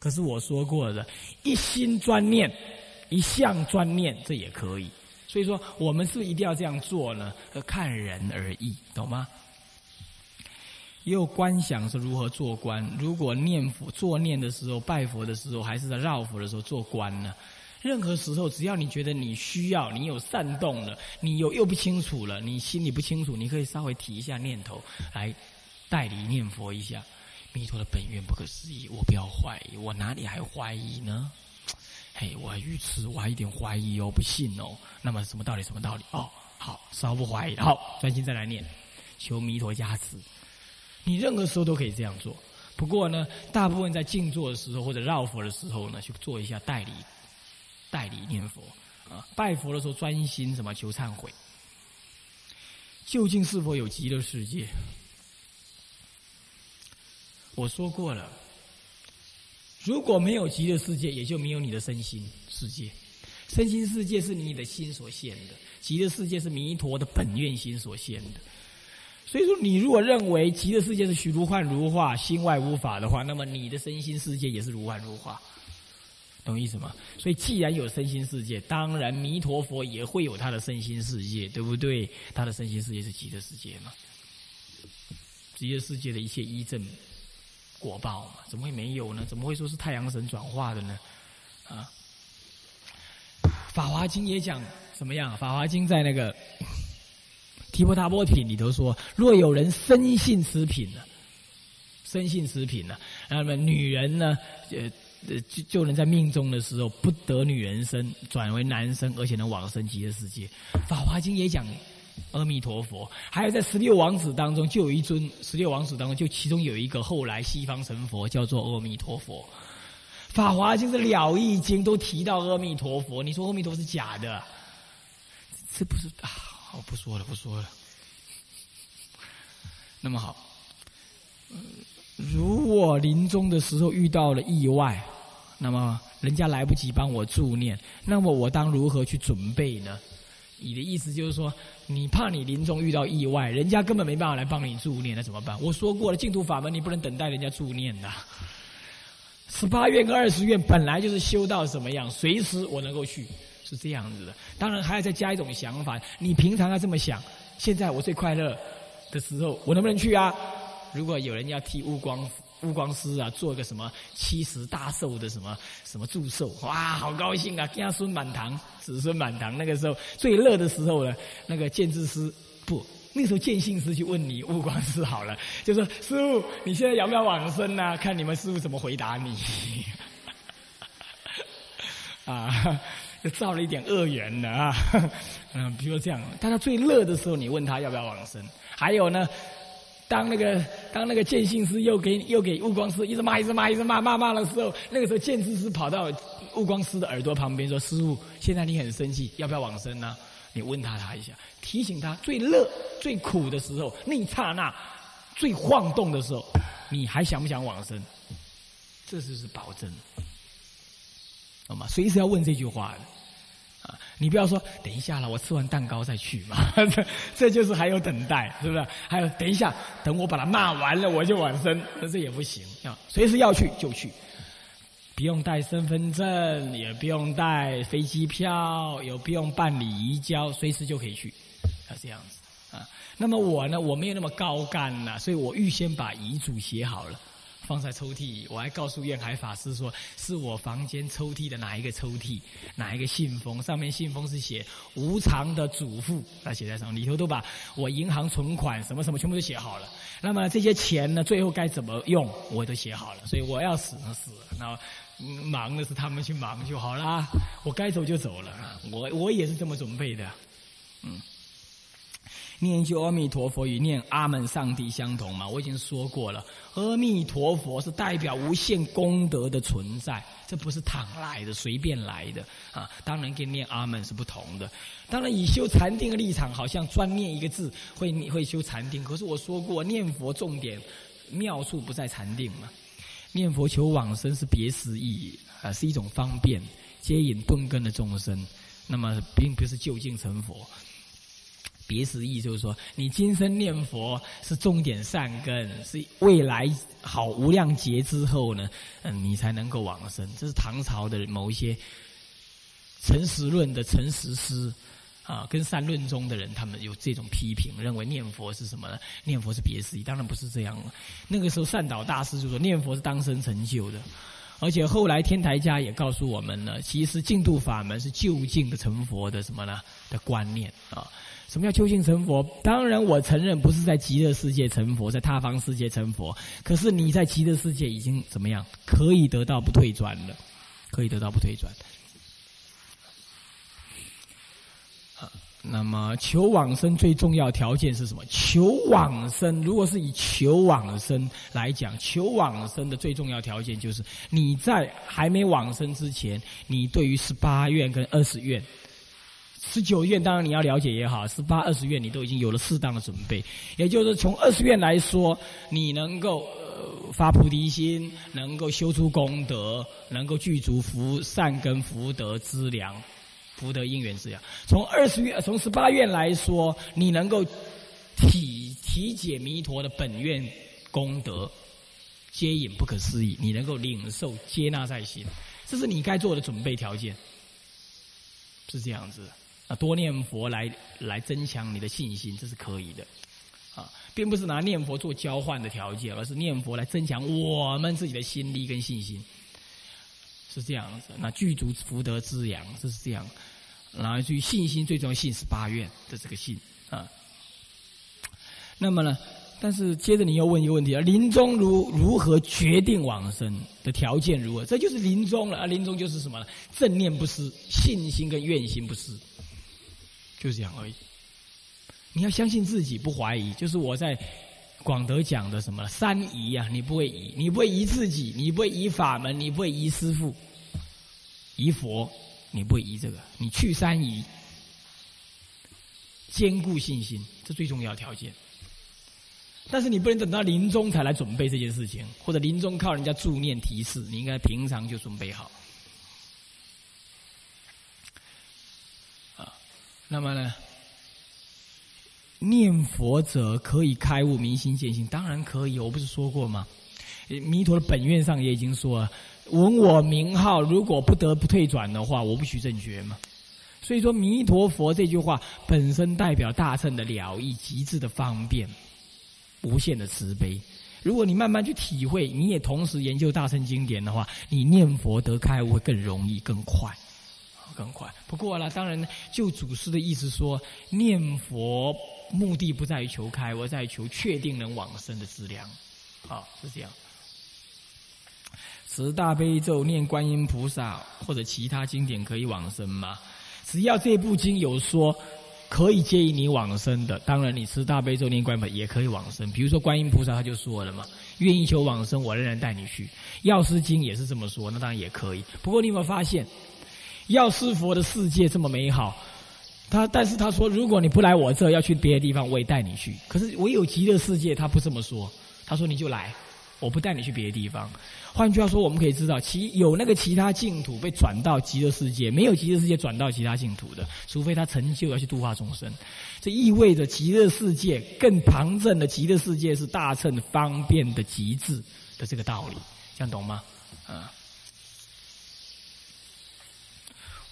可是我说过的，一心专念，一向专念，这也可以。所以说，我们是不是一定要这样做呢？看人而异，懂吗？也有观想是如何做观。如果念佛、做念的时候、拜佛的时候，还是在绕佛的时候做观呢？任何时候，只要你觉得你需要，你有善动了，你有又不清楚了，你心里不清楚，你可以稍微提一下念头，来代理念佛一下。弥陀的本愿不可思议，我不要怀疑，我哪里还怀疑呢？嘿，我还愚痴，我还一点怀疑哦，不信哦。那么什么道理？什么道理？哦，好，稍不怀疑，好，专心再来念，求弥陀加持。你任何时候都可以这样做。不过呢，大部分在静坐的时候或者绕佛的时候呢，去做一下代理，代理念佛啊。拜佛的时候专心什么？求忏悔。究竟是否有极乐世界？我说过了，如果没有极乐世界，也就没有你的身心世界。身心世界是你的心所现的，极乐世界是弥陀的本愿心所现的。所以说，你如果认为极乐世界是虚如幻如化，心外无法的话，那么你的身心世界也是如幻如化，懂意思吗？所以，既然有身心世界，当然弥陀佛也会有他的身心世界，对不对？他的身心世界是极乐世界嘛？极乐世界的一切依正。果报嘛，怎么会没有呢？怎么会说是太阳神转化的呢？啊，《法华经》也讲怎么样？《法华经》在那个 《提婆达波品》里头说：若有人深信此品呢，深信此品呢，那么女人呢，呃呃，就就能在命中的时候不得女人身，转为男生，而且能往生极乐世界。《法华经》也讲。阿弥陀佛，还有在十六王子当中，就有一尊十六王子当中，就其中有一个后来西方成佛，叫做阿弥陀佛。法华经是了义经都提到阿弥陀佛，你说阿弥陀佛是假的？这不是啊？我不说了，不说了。那么好，如果临终的时候遇到了意外，那么人家来不及帮我助念，那么我当如何去准备呢？你的意思就是说，你怕你临终遇到意外，人家根本没办法来帮你助念，那怎么办？我说过了，净土法门你不能等待人家助念的。十八愿跟二十愿本来就是修到什么样，随时我能够去，是这样子的。当然还要再加一种想法，你平常要这么想：现在我最快乐的时候，我能不能去啊？如果有人要替悟光。悟光师啊，做个什么七十大寿的什么什么祝寿，哇，好高兴啊！家孙满堂，子孙满堂。那个时候最乐的时候呢，那个建智师不，那时候建信师去问你悟光师好了，就说师傅，你现在要不要往生呢？看你们师傅怎么回答你。啊，就造了一点恶缘的啊。嗯，比如说这样，当他最乐的时候，你问他要不要往生。还有呢。当那个当那个见信师又给又给悟光师一直骂一直骂一直骂骂骂的时候，那个时候见智师跑到悟光师的耳朵旁边说：“师傅，现在你很生气，要不要往生呢？”你问他他一下，提醒他最乐最苦的时候，那一刹那最晃动的时候，你还想不想往生？这就是保证，懂吗？随时要问这句话。你不要说等一下了，我吃完蛋糕再去嘛，这这就是还有等待，是不是？还有等一下，等我把他骂完了我就往生，这也不行啊！随时要去就去，不用带身份证，也不用带飞机票，也不用办理移交，随时就可以去，要这样子啊。那么我呢，我没有那么高干呐，所以我预先把遗嘱写好了。放在抽屉，我还告诉愿海法师说，是我房间抽屉的哪一个抽屉，哪一个信封，上面信封是写无偿的嘱咐，他写在上里头都把我银行存款什么什么全部都写好了。那么这些钱呢，最后该怎么用，我都写好了。所以我要死呢死，那忙的是他们去忙就好啦，我该走就走了。我我也是这么准备的，嗯。念就阿弥陀佛与念阿门上帝相同嘛？我已经说过了，阿弥陀佛是代表无限功德的存在，这不是躺来的、随便来的啊！当然跟念阿门是不同的。当然以修禅定的立场，好像专念一个字会会修禅定。可是我说过，念佛重点妙处不在禅定嘛？念佛求往生是别时意啊，是一种方便接引顿根的众生，那么并不是就近成佛。别时意就是说，你今生念佛是重点善根，是未来好无量劫之后呢，嗯，你才能够往生。这是唐朝的某一些诚实论的诚实师啊，跟善论中的人，他们有这种批评，认为念佛是什么呢？念佛是别时意，当然不是这样了。那个时候善导大师就说，念佛是当生成就的。而且后来天台家也告诉我们呢，其实净土法门是就近的成佛的什么呢的观念啊？什么叫究竟成佛？当然我承认不是在极乐世界成佛，在他方世界成佛。可是你在极乐世界已经怎么样？可以得到不退转了，可以得到不退转。那么求往生最重要条件是什么？求往生，如果是以求往生来讲，求往生的最重要条件就是你在还没往生之前，你对于十八愿跟二十愿、十九愿，当然你要了解也好，十八、二十愿你都已经有了适当的准备。也就是从二十愿来说，你能够呃发菩提心，能够修出功德，能够具足福善根福德资粮。福德因缘之样，从二十愿、从十八愿来说，你能够体体解弥陀的本愿功德，接引不可思议，你能够领受接纳在心，这是你该做的准备条件，是这样子。啊，多念佛来来增强你的信心，这是可以的。啊，并不是拿念佛做交换的条件，而是念佛来增强我们自己的心力跟信心，是这样子。那具足福德滋养，这是这样。然后，至于信心，最重要信是八愿的这个信啊。那么呢，但是接着你又问一个问题啊：临终如如何决定往生的条件如何？这就是临终了啊！临终就是什么呢？正念不失，信心跟愿心不失，就这样而已。你要相信自己，不怀疑。就是我在广德讲的什么三疑啊，你不会疑，你不会疑自己，你不会疑法门，你不会疑师父，疑佛。你不会疑这个，你去三疑，坚固信心，这最重要条件。但是你不能等到临终才来准备这件事情，或者临终靠人家助念提示，你应该平常就准备好。那么呢，念佛者可以开悟明心见性，当然可以，我不是说过吗？弥陀的本愿上也已经说了。闻我名号，如果不得不退转的话，我不许正觉嘛。所以说，弥陀佛这句话本身代表大乘的了义、极致的方便、无限的慈悲。如果你慢慢去体会，你也同时研究大乘经典的话，你念佛得开悟会更容易、更快、更快。不过呢，当然呢，就祖师的意思说，念佛目的不在于求开，而在于求确定能往生的质量。啊，是这样。持大悲咒、念观音菩萨或者其他经典可以往生吗？只要这部经有说可以接引你往生的，当然你持大悲咒、念观音也可以往生。比如说观音菩萨他就说了嘛，愿意求往生，我仍然带你去。药师经也是这么说，那当然也可以。不过你有没有发现，药师佛的世界这么美好，他但是他说，如果你不来我这，要去别的地方，我也带你去。可是唯有极乐世界，他不这么说，他说你就来。我不带你去别的地方。换句话说，我们可以知道，其有那个其他净土被转到极乐世界，没有极乐世界转到其他净土的，除非他成就要去度化众生。这意味着极乐世界更旁证的极乐世界是大乘方便的极致的这个道理，这样懂吗？啊，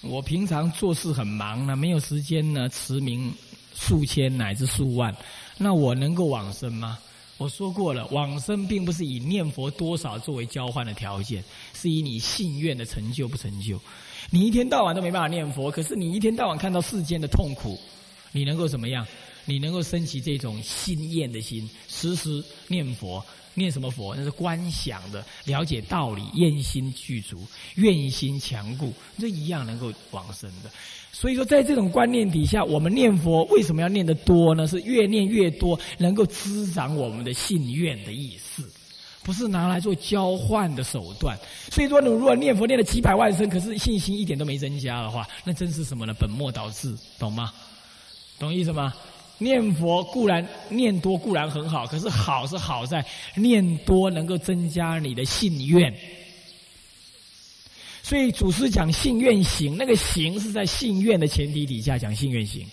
我平常做事很忙呢，没有时间呢，持名数千乃至数万，那我能够往生吗？我说过了，往生并不是以念佛多少作为交换的条件，是以你信愿的成就不成就。你一天到晚都没办法念佛，可是你一天到晚看到世间的痛苦，你能够怎么样？你能够升起这种心愿的心，时时念佛。念什么佛？那是观想的，了解道理，愿心具足，愿心强固，这一样能够往生的。所以说，在这种观念底下，我们念佛为什么要念得多呢？是越念越多，能够滋长我们的信愿的意思，不是拿来做交换的手段。所以说，你如果念佛念了几百万声，可是信心一点都没增加的话，那真是什么呢？本末倒置，懂吗？懂意思吗？念佛固然念多固然很好，可是好是好在念多能够增加你的信愿。所以祖师讲信愿行，那个行是在信愿的前提底下讲信愿行。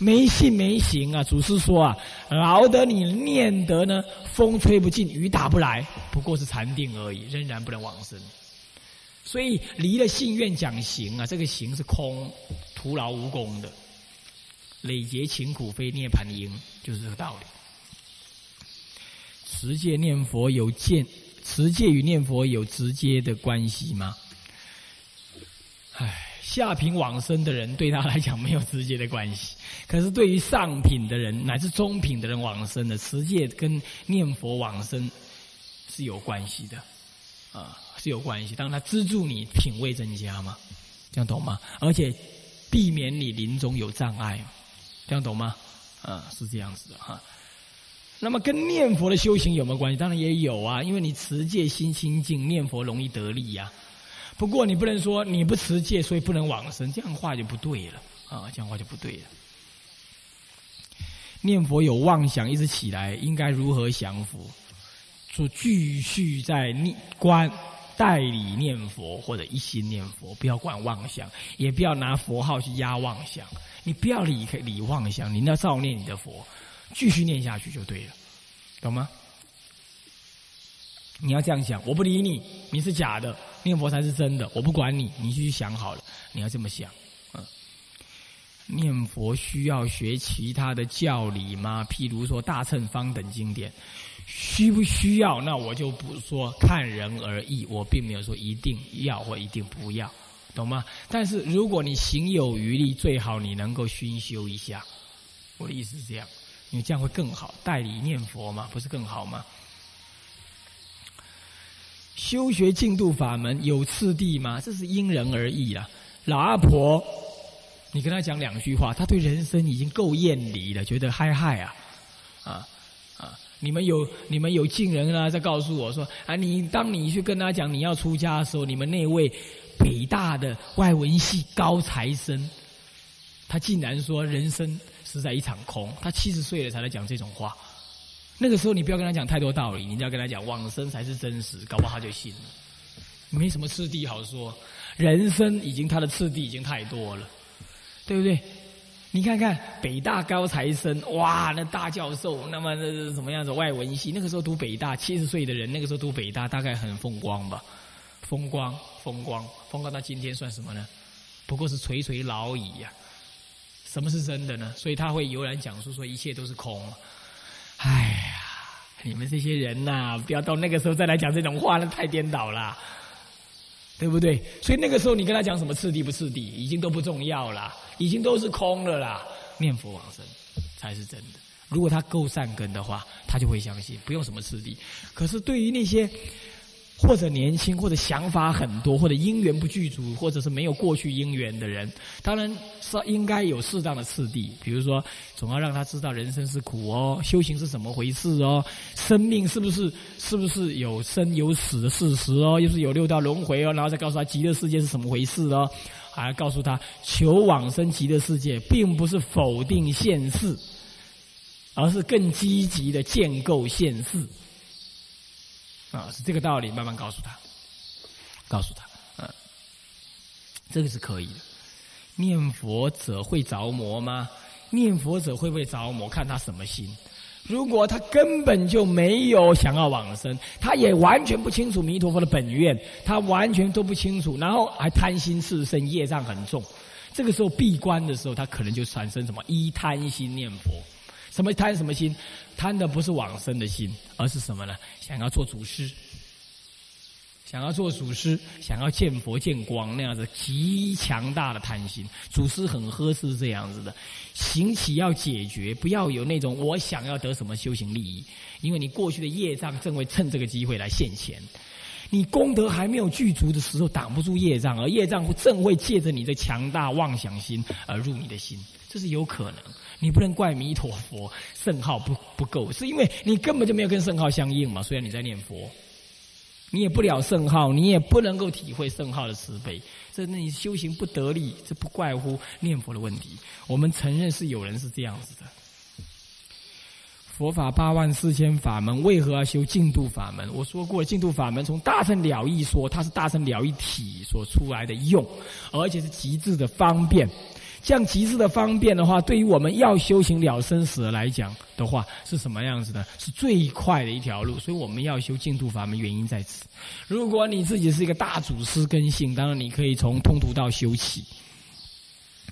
没信没行啊！祖师说啊，劳得你念得呢，风吹不进，雨打不来，不过是禅定而已，仍然不能往生。所以离了信愿讲行啊，这个行是空，徒劳无功的，累劫勤苦非涅盘因，就是这个道理。持戒念佛有见，持戒与念佛有直接的关系吗？唉。下品往生的人对他来讲没有直接的关系，可是对于上品的人乃至中品的人往生的持戒跟念佛往生是有关系的，啊是有关系。当他资助你品位增加嘛，这样懂吗？而且避免你临终有障碍，这样懂吗？啊是这样子的哈。那么跟念佛的修行有没有关系？当然也有啊，因为你持戒心清净，念佛容易得力呀。不过你不能说你不持戒，所以不能往生，这样话就不对了啊！这样话就不对了。念佛有妄想一直起来，应该如何降服？说继续在念观代理念佛，或者一心念佛，不要管妄想，也不要拿佛号去压妄想。你不要理理妄想，你要照念你的佛，继续念下去就对了，懂吗？你要这样想，我不理你，你是假的。念佛才是真的，我不管你，你去想好了。你要这么想，嗯。念佛需要学其他的教理吗？譬如说《大乘方》等经典，需不需要？那我就不说，看人而异。我并没有说一定要或一定不要，懂吗？但是如果你行有余力，最好你能够熏修一下。我的意思是这样，因为这样会更好。代理念佛嘛，不是更好吗？修学净度法门有次第吗？这是因人而异啦。老阿婆，你跟他讲两句话，他对人生已经够厌离了，觉得嗨嗨，啊啊！你们有你们有近人啊，在告诉我说啊，你当你去跟他讲你要出家的时候，你们那位北大的外文系高材生，他竟然说人生是在一场空，他七十岁了才来讲这种话。那个时候你不要跟他讲太多道理，你只要跟他讲往生才是真实，搞不好他就信了。没什么次第好说，人生已经他的次第已经太多了，对不对？你看看北大高材生，哇，那大教授，那么那什么样子？外文系那个时候读北大，七十岁的人那个时候读北大，大概很风光吧？风光，风光，风光到今天算什么呢？不过是垂垂老矣呀。什么是真的呢？所以他会悠然讲述说一切都是空。哎呀，你们这些人呐，不要到那个时候再来讲这种话，那太颠倒了，对不对？所以那个时候你跟他讲什么次第不次第，已经都不重要了，已经都是空了啦。念佛往生才是真的。如果他够善根的话，他就会相信，不用什么次第。可是对于那些……或者年轻，或者想法很多，或者因缘不具足，或者是没有过去因缘的人，当然是应该有适当的次第。比如说，总要让他知道人生是苦哦，修行是怎么回事哦，生命是不是是不是有生有死的事实哦，又是有六道轮回哦，然后再告诉他极乐世界是怎么回事哦，还要告诉他求往生极乐世界，并不是否定现世，而是更积极的建构现世。啊，是这个道理，慢慢告诉他，告诉他，嗯，这个是可以的。念佛者会着魔吗？念佛者会不会着魔？看他什么心。如果他根本就没有想要往生，他也完全不清楚弥陀佛的本愿，他完全都不清楚，然后还贪心炽盛，业障很重。这个时候闭关的时候，他可能就产生什么一贪心念佛。什么贪什么心？贪的不是往生的心，而是什么呢？想要做祖师，想要做祖师，想要见佛见光那样子极强大的贪心。祖师很合适这样子的，行起要解决，不要有那种我想要得什么修行利益，因为你过去的业障正会趁这个机会来现前。你功德还没有具足的时候，挡不住业障，而业障正会借着你的强大妄想心而入你的心，这是有可能。你不能怪弥陀佛圣号不不够，是因为你根本就没有跟圣号相应嘛。虽然你在念佛，你也不了圣号，你也不能够体会圣号的慈悲。这那你修行不得力，这不怪乎念佛的问题。我们承认是有人是这样子的。佛法八万四千法门，为何要修净土法门？我说过，净土法门从大乘了义说，它是大乘了义体所出来的用，而且是极致的方便。这样极致的方便的话，对于我们要修行了生死来讲的话，是什么样子的？是最快的一条路。所以我们要修净土法门，原因在此。如果你自己是一个大祖师根性，当然你可以从通途道修起，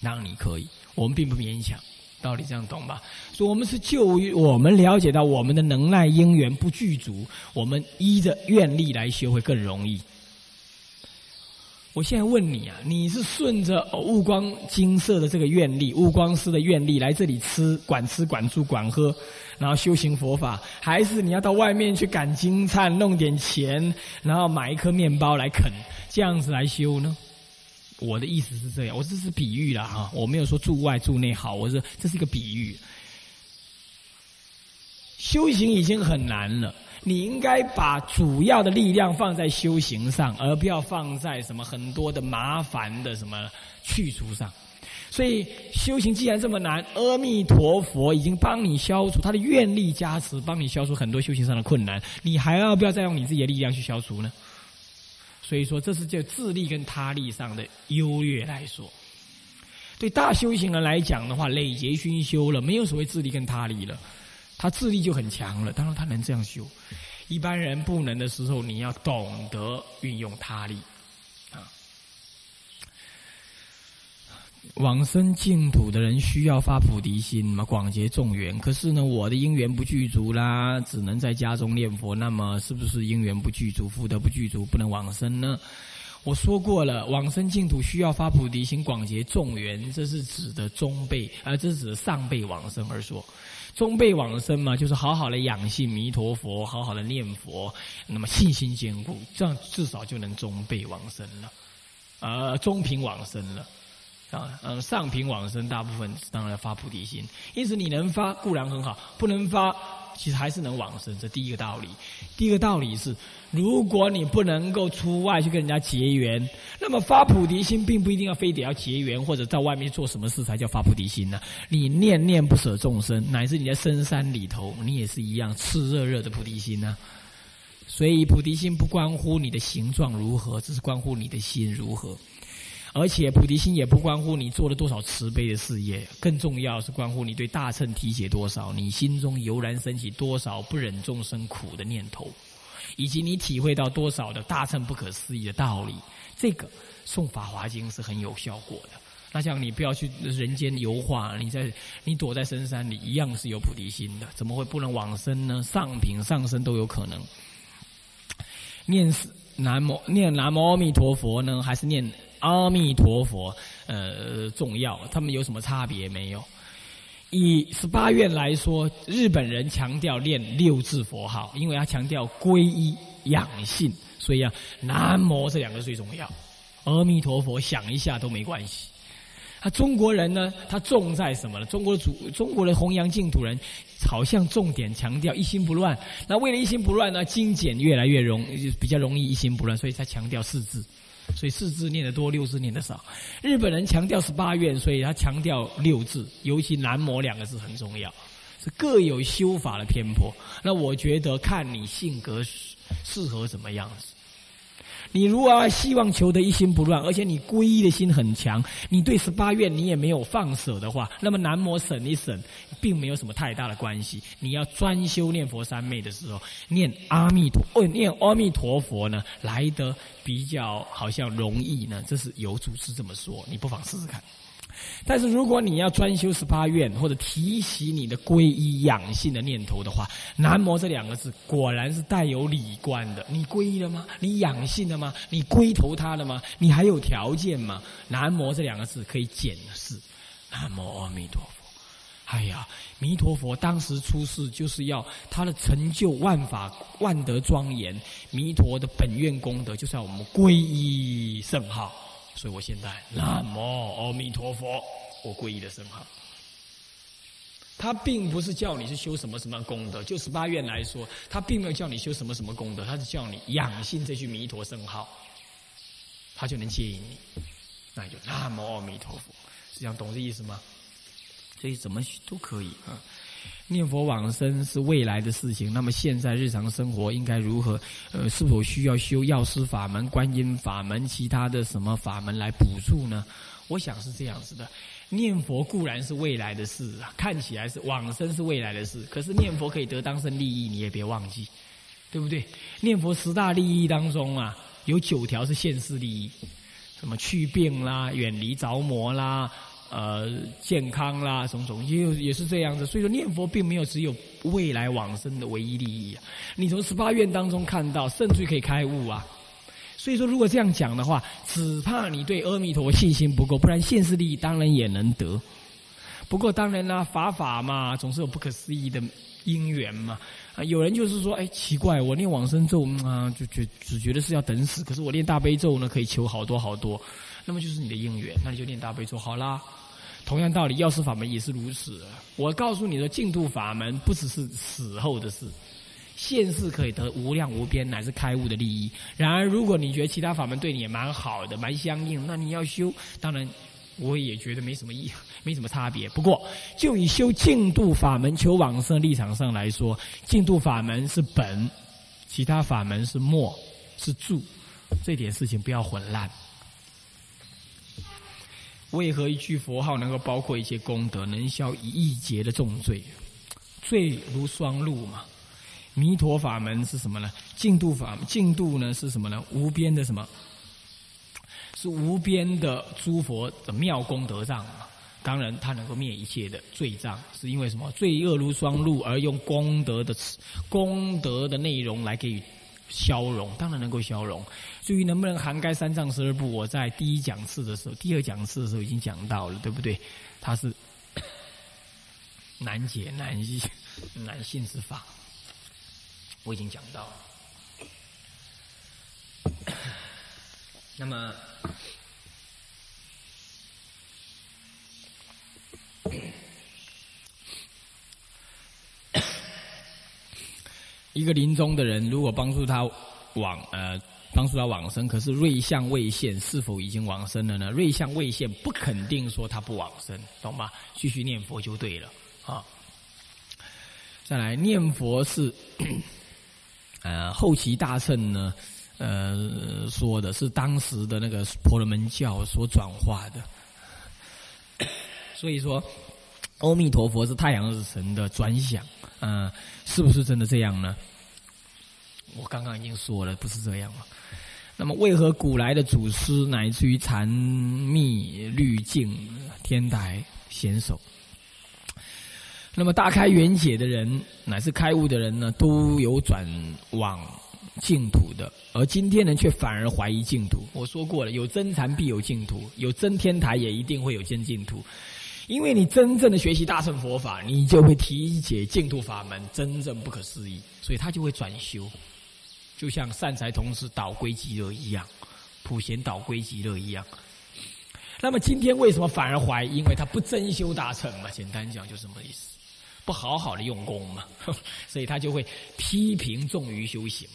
当然你可以。我们并不勉强，道理这样懂吧？所以，我们是就于我们了解到我们的能耐因缘不具足，我们依着愿力来修会更容易。我现在问你啊，你是顺着悟光金色的这个愿力，悟光师的愿力来这里吃、管吃、管住、管喝，然后修行佛法，还是你要到外面去赶金灿，弄点钱，然后买一颗面包来啃，这样子来修呢？我的意思是这样，我这是比喻了哈，我没有说住外住内好，我说这是一个比喻。修行已经很难了。你应该把主要的力量放在修行上，而不要放在什么很多的麻烦的什么去除上。所以修行既然这么难，阿弥陀佛已经帮你消除他的愿力加持，帮你消除很多修行上的困难，你还要不要再用你自己的力量去消除呢？所以说，这是就自力跟他力上的优越来说。对大修行人来讲的话，累劫熏修了，没有所谓自力跟他力了。他智力就很强了，当然他能这样修。一般人不能的时候，你要懂得运用他力啊。往生净土的人需要发菩提心嘛，广结众缘。可是呢，我的因缘不具足啦，只能在家中念佛。那么，是不是因缘不具足，福德不具足，不能往生呢？我说过了，往生净土需要发菩提心，广结众缘，这是指的中辈，而这是指的上辈往生而说。中辈往生嘛，就是好好的养性弥陀佛，好好的念佛，那么信心坚固，这样至少就能中辈往生了，呃，中品往生了，啊，嗯，上品往生大部分当然发菩提心，因此你能发固然很好，不能发。其实还是能往生，这第一个道理。第一个道理是，如果你不能够出外去跟人家结缘，那么发菩提心并不一定要非得要结缘，或者在外面做什么事才叫发菩提心呢？你念念不舍众生，乃至你在深山里头，你也是一样炽热热的菩提心呢。所以菩提心不关乎你的形状如何，只是关乎你的心如何。而且菩提心也不关乎你做了多少慈悲的事业，更重要是关乎你对大乘体解多少，你心中油然升起多少不忍众生苦的念头，以及你体会到多少的大乘不可思议的道理。这个诵法华经是很有效果的。那像你不要去人间游化，你在你躲在深山里，一样是有菩提心的，怎么会不能往生呢？上品上升都有可能。念南无念南无阿弥陀佛呢，还是念？阿弥陀佛，呃，重要。他们有什么差别没有？以十八愿来说，日本人强调念六字佛号，因为他强调皈依养性，所以啊，南无这两个最重要。阿弥陀佛想一下都没关系。他中国人呢，他重在什么呢？中国主中国的弘扬净土人，好像重点强调一心不乱。那为了一心不乱呢，精简越来越容，比较容易一心不乱，所以才强调四字。所以四字念得多，六字念的少。日本人强调十八愿，所以他强调六字，尤其“南摩”两个字很重要。是各有修法的偏颇。那我觉得看你性格适合什么样子。你如果希望求得一心不乱，而且你皈依的心很强，你对十八愿你也没有放舍的话，那么南摩省一省，并没有什么太大的关系。你要专修念佛三昧的时候，念阿弥陀，哦，念阿弥陀佛呢，来得比较好像容易呢。这是有祖师这么说，你不妨试试看。但是如果你要专修十八愿，或者提起你的皈依养性的念头的话，南无这两个字果然是带有理观的。你皈依了吗？你养性了吗？你归投他了吗？你还有条件吗？南无这两个字可以检视。南无阿弥陀佛。哎呀，弥陀佛当时出世就是要他的成就万法万德庄严，弥陀的本愿功德就是要我们皈依圣号。所以我现在南无阿弥陀佛，我皈依的圣号。他并不是叫你去修什么什么功德，就十八愿来说，他并没有叫你修什么什么功德，他是叫你养心这句弥陀圣号，他就能接引你。那就南无阿弥陀佛，是这样懂这意思吗？所以怎么都可以啊。念佛往生是未来的事情，那么现在日常生活应该如何？呃，是否需要修药师法门、观音法门、其他的什么法门来补助呢？我想是这样子的。念佛固然是未来的事啊，看起来是往生是未来的事，可是念佛可以得当生利益，你也别忘记，对不对？念佛十大利益当中啊，有九条是现世利益，什么去病啦、远离着魔啦。呃，健康啦，种种也有也是这样子。所以说，念佛并没有只有未来往生的唯一利益啊。你从十八愿当中看到，甚至可以开悟啊。所以说，如果这样讲的话，只怕你对阿弥陀佛信心不够，不然现世利益当然也能得。不过当然啦，法法嘛，总是有不可思议的因缘嘛。啊，有人就是说，哎，奇怪，我念往生咒啊，就觉只觉得是要等死，可是我念大悲咒呢，可以求好多好多。那么就是你的因缘，那你就念大悲咒好啦。同样道理，药师法门也是如此。我告诉你的净土法门不只是死后的事，现世可以得无量无边乃至开悟的利益。然而，如果你觉得其他法门对你也蛮好的、蛮相应，那你要修，当然我也觉得没什么意，没什么差别。不过，就以修净土法门求往生立场上来说，净土法门是本，其他法门是末，是助。这点事情不要混乱。为何一句佛号能够包括一些功德，能消一亿劫的重罪？罪如双路嘛。弥陀法门是什么呢？净度法，净度呢是什么呢？无边的什么？是无边的诸佛的妙功德障嘛。当然，它能够灭一切的罪障，是因为什么？罪恶如双路，而用功德的功德的内容来给予。消融当然能够消融，至于能不能涵盖三藏十二部，我在第一讲次的时候、第二讲次的时候已经讲到了，对不对？它是 难解难易难信之法，我已经讲到了。那么。一个临终的人，如果帮助他往呃帮助他往生，可是瑞相未现，是否已经往生了呢？瑞相未现，不肯定说他不往生，懂吗？继续念佛就对了啊。再来念佛是 呃后期大乘呢呃说的是当时的那个婆罗门教所转化的，所以说阿弥陀佛是太阳日神的专享。嗯，是不是真的这样呢？我刚刚已经说了，不是这样了。那么，为何古来的祖师乃至于禅密律净天台贤手，那么大开圆解的人，乃是开悟的人呢，都有转往净土的，而今天人却反而怀疑净土。我说过了，有真禅必有净土，有真天台也一定会有真净土。因为你真正的学习大乘佛法，你就会体解净土法门真正不可思议，所以他就会转修，就像善财童子导归极乐一样，普贤导归极乐一样。那么今天为什么反而怀疑？因为他不真修大乘嘛，简单讲就这么意思，不好好的用功嘛，所以他就会批评重于修行，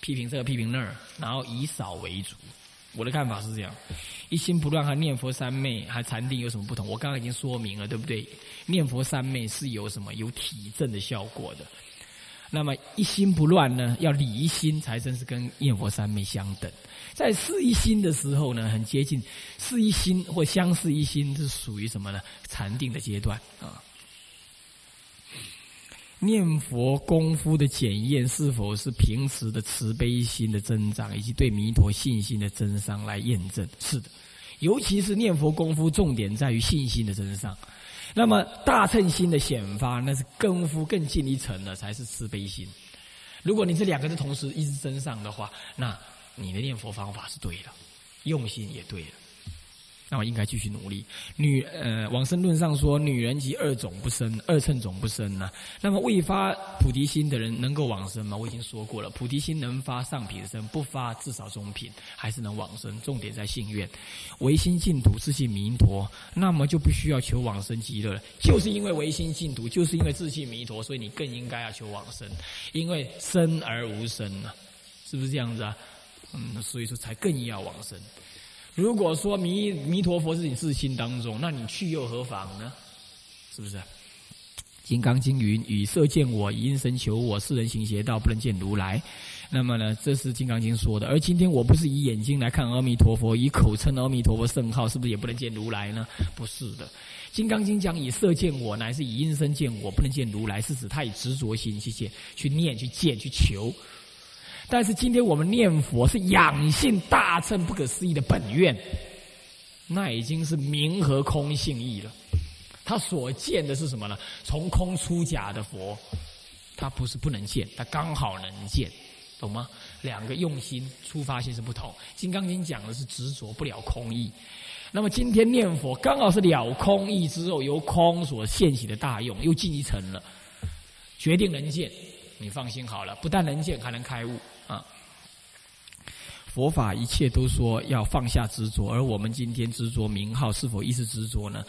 批评这个批评那儿，然后以少为主。我的看法是这样：一心不乱和念佛三昧还禅定有什么不同？我刚刚已经说明了，对不对？念佛三昧是有什么有体证的效果的。那么一心不乱呢？要离心才真是跟念佛三昧相等。在四一心的时候呢，很接近四一心或相似一心，是属于什么呢？禅定的阶段啊。念佛功夫的检验是否是平时的慈悲心的增长，以及对弥陀信心的增上来验证？是的，尤其是念佛功夫重点在于信心的增上。那么大乘心的显发，那是功夫更进一层了，才是慈悲心。如果你这两个是同时一直增上的话，那你的念佛方法是对的，用心也对了。那我应该继续努力。女呃，往生论上说，女人及二种不生，二乘种不生呢。那么未发菩提心的人能够往生吗？我已经说过了，菩提心能发上品生，不发至少中品，还是能往生。重点在信愿，唯心净土，自信弥陀，那么就不需要求往生极乐了。就是因为唯心净土，就是因为自信弥陀，所以你更应该要求往生，因为生而无生啊，是不是这样子啊？嗯，所以说才更要往生。如果说弥弥陀佛是你自心当中，那你去又何妨呢？是不是？《金刚经》云：“与色见我，以因身求我。世人行邪道，不能见如来。”那么呢，这是《金刚经》说的。而今天我不是以眼睛来看阿弥陀佛，以口称阿弥陀佛圣号，是不是也不能见如来呢？不是的，《金刚经》讲以色见我，乃是以音声见我，不能见如来，是指他以执着心去见、去念、去见、去求。但是今天我们念佛是养性大乘不可思议的本愿，那已经是明和空性义了。他所见的是什么呢？从空出假的佛，他不是不能见，他刚好能见，懂吗？两个用心出发心是不同。《金刚经》讲的是执着不了空意，那么今天念佛刚好是了空意之后，由空所现起的大用，又进一层了，决定能见，你放心好了，不但能见，还能开悟！佛法一切都说要放下执着，而我们今天执着名号，是否亦是执着呢？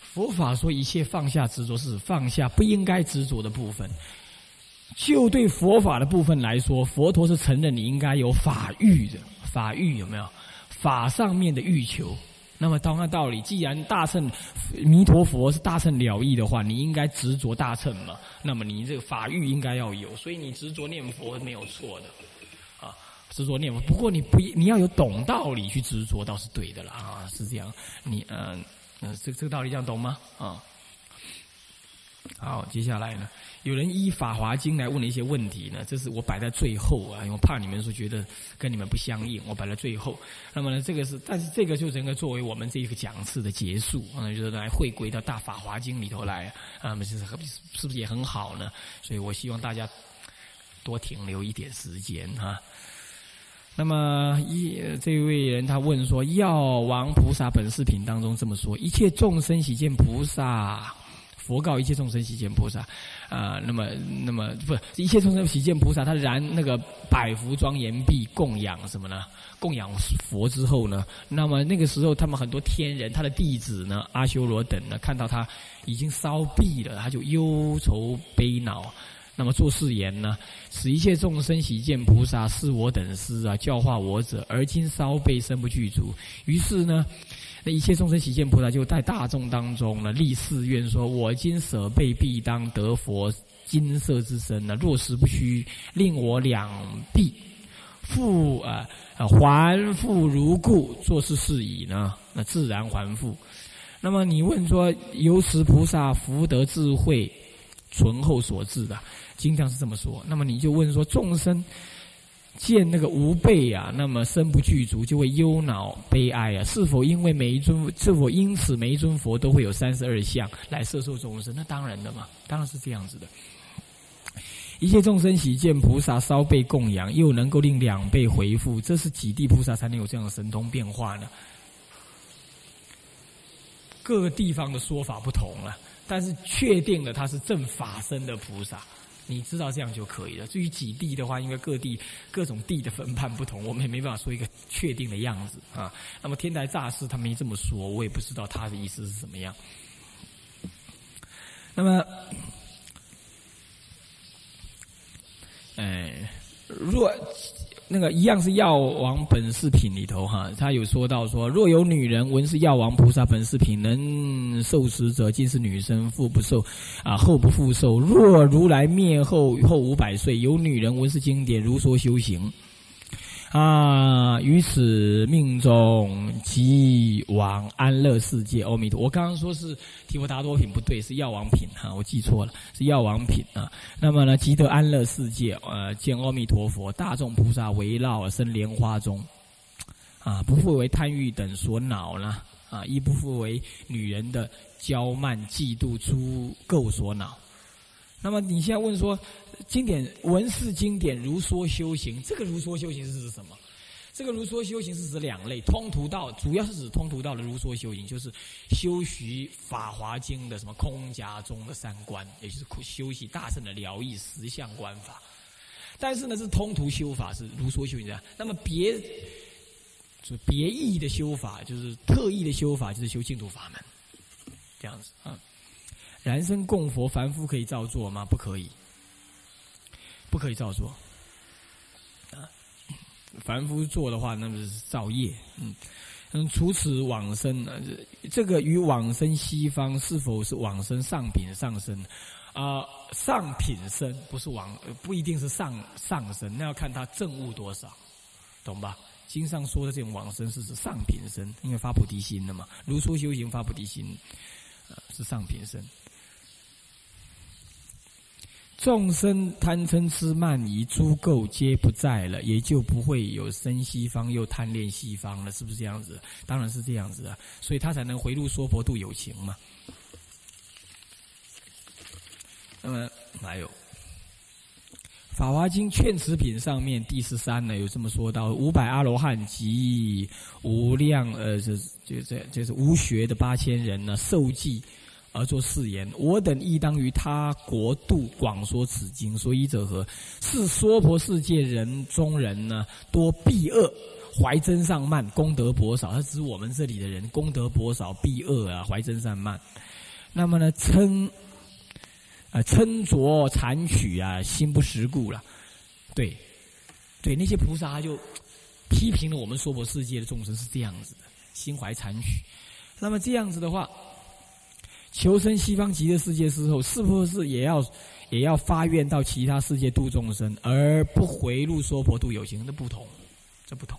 佛法说一切放下执着，是放下不应该执着的部分。就对佛法的部分来说，佛陀是承认你应该有法欲的。法欲有没有？法上面的欲求。那么同样道理，既然大乘弥陀佛是大乘了义的话，你应该执着大乘嘛。那么你这个法欲应该要有，所以你执着念佛没有错的。执着念佛，不过你不你要有懂道理去执着，倒是对的了啊，是这样。你嗯。嗯，这这个道理这样懂吗？啊，好，接下来呢，有人依《法华经》来问了一些问题呢，这是我摆在最后啊，因为怕你们说觉得跟你们不相应，我摆在最后。那么呢，这个是，但是这个就整个作为我们这一个讲次的结束啊，就是来回归到大《法华经》里头来啊，那么是是不是也很好呢？所以我希望大家多停留一点时间哈。那么一这位人他问说：“药王菩萨本视频当中这么说，一切众生喜见菩萨，佛告一切众生喜见菩萨啊。那么那么不一切众生喜见菩萨，他燃那个百福庄严币供养什么呢？供养佛之后呢？那么那个时候他们很多天人，他的弟子呢，阿修罗等呢，看到他已经烧毕了，他就忧愁悲恼。”那么做誓言呢，使一切众生喜见菩萨是我等师啊，教化我者，而今稍被身不具足。于是呢，那一切众生喜见菩萨就在大众当中呢立誓愿说：我今舍备必当得佛金色之身呢，若实不虚，令我两臂复啊啊还复如故，做事事已呢，那自然还复。那么你问说，由此菩萨福德智慧醇厚所致的。经常是这么说，那么你就问说：众生见那个无辈啊，那么身不具足，就会忧恼悲哀啊？是否因为每一尊，是否因此每一尊佛都会有三十二相来摄受众生？那当然的嘛，当然是这样子的。一切众生喜见菩萨稍被供养，又能够令两倍回复，这是几地菩萨才能有这样的神通变化呢？各个地方的说法不同了，但是确定了他是正法身的菩萨。你知道这样就可以了。至于几地的话，因为各地各种地的分判不同，我们也没办法说一个确定的样子啊。那么天台大师他没这么说，我也不知道他的意思是怎么样。那么，哎，若。那个一样是药王本事品里头哈，他有说到说，若有女人闻是药王菩萨本事品能受持者，尽是女生，复不受，啊后不复受。若如来灭后后五百岁，有女人闻是经典，如说修行。啊，于此命中即往安乐世界。阿弥陀，我刚刚说是提婆达多品不对，是药王品哈，我记错了，是药王品啊。那么呢，即得安乐世界，呃，见阿弥陀佛，大众菩萨围绕，生莲花中，啊，不复为贪欲等所恼了，啊，亦不复为女人的娇慢嫉妒诸垢所恼。那么你现在问说？经典文士经典如说修行，这个如说修行是指什么？这个如说修行是指两类，通途道主要是指通途道的如说修行，就是修习《法华经》的什么空假中的三观，也就是修习大圣的疗愈实相观法。但是呢，是通途修法是如说修行的。那么别就别意的修法，就是特意的修法，就是修净土法门，这样子啊。燃身供佛，凡夫可以照做吗？不可以。不可以照做，啊，凡夫做的话，那么是造业，嗯嗯。除此往生呢，这个与往生西方是否是往生上品上生？啊，上品身不是往，不一定是上上身，那要看他正悟多少，懂吧？经上说的这种往生是指上品身，因为发菩提心的嘛，如初修行发菩提心，呃，是上品身。众生贪嗔痴慢疑诸垢皆不在了，也就不会有生西方又贪恋西方了，是不是这样子？当然是这样子啊，所以他才能回路说佛度有情嘛。那么还有《法华经》劝持品上面第十三呢，有这么说到：五百阿罗汉及无量呃，这就这就是无学的八千人呢，受记。而作誓言：我等亦当于他国度广说此经。所以者何？是娑婆世界人中人呢，多避恶，怀真上慢，功德薄少。他指我们这里的人功德薄少，避恶啊，怀真上慢。那么呢，称啊称浊残取啊，心不识故了。对，对，那些菩萨就批评了我们娑婆世界的众生是这样子的，心怀残取。那么这样子的话。求生西方极乐世界之后，是不是也要也要发愿到其他世界度众生，而不回路说婆度有情？这不同，这不同。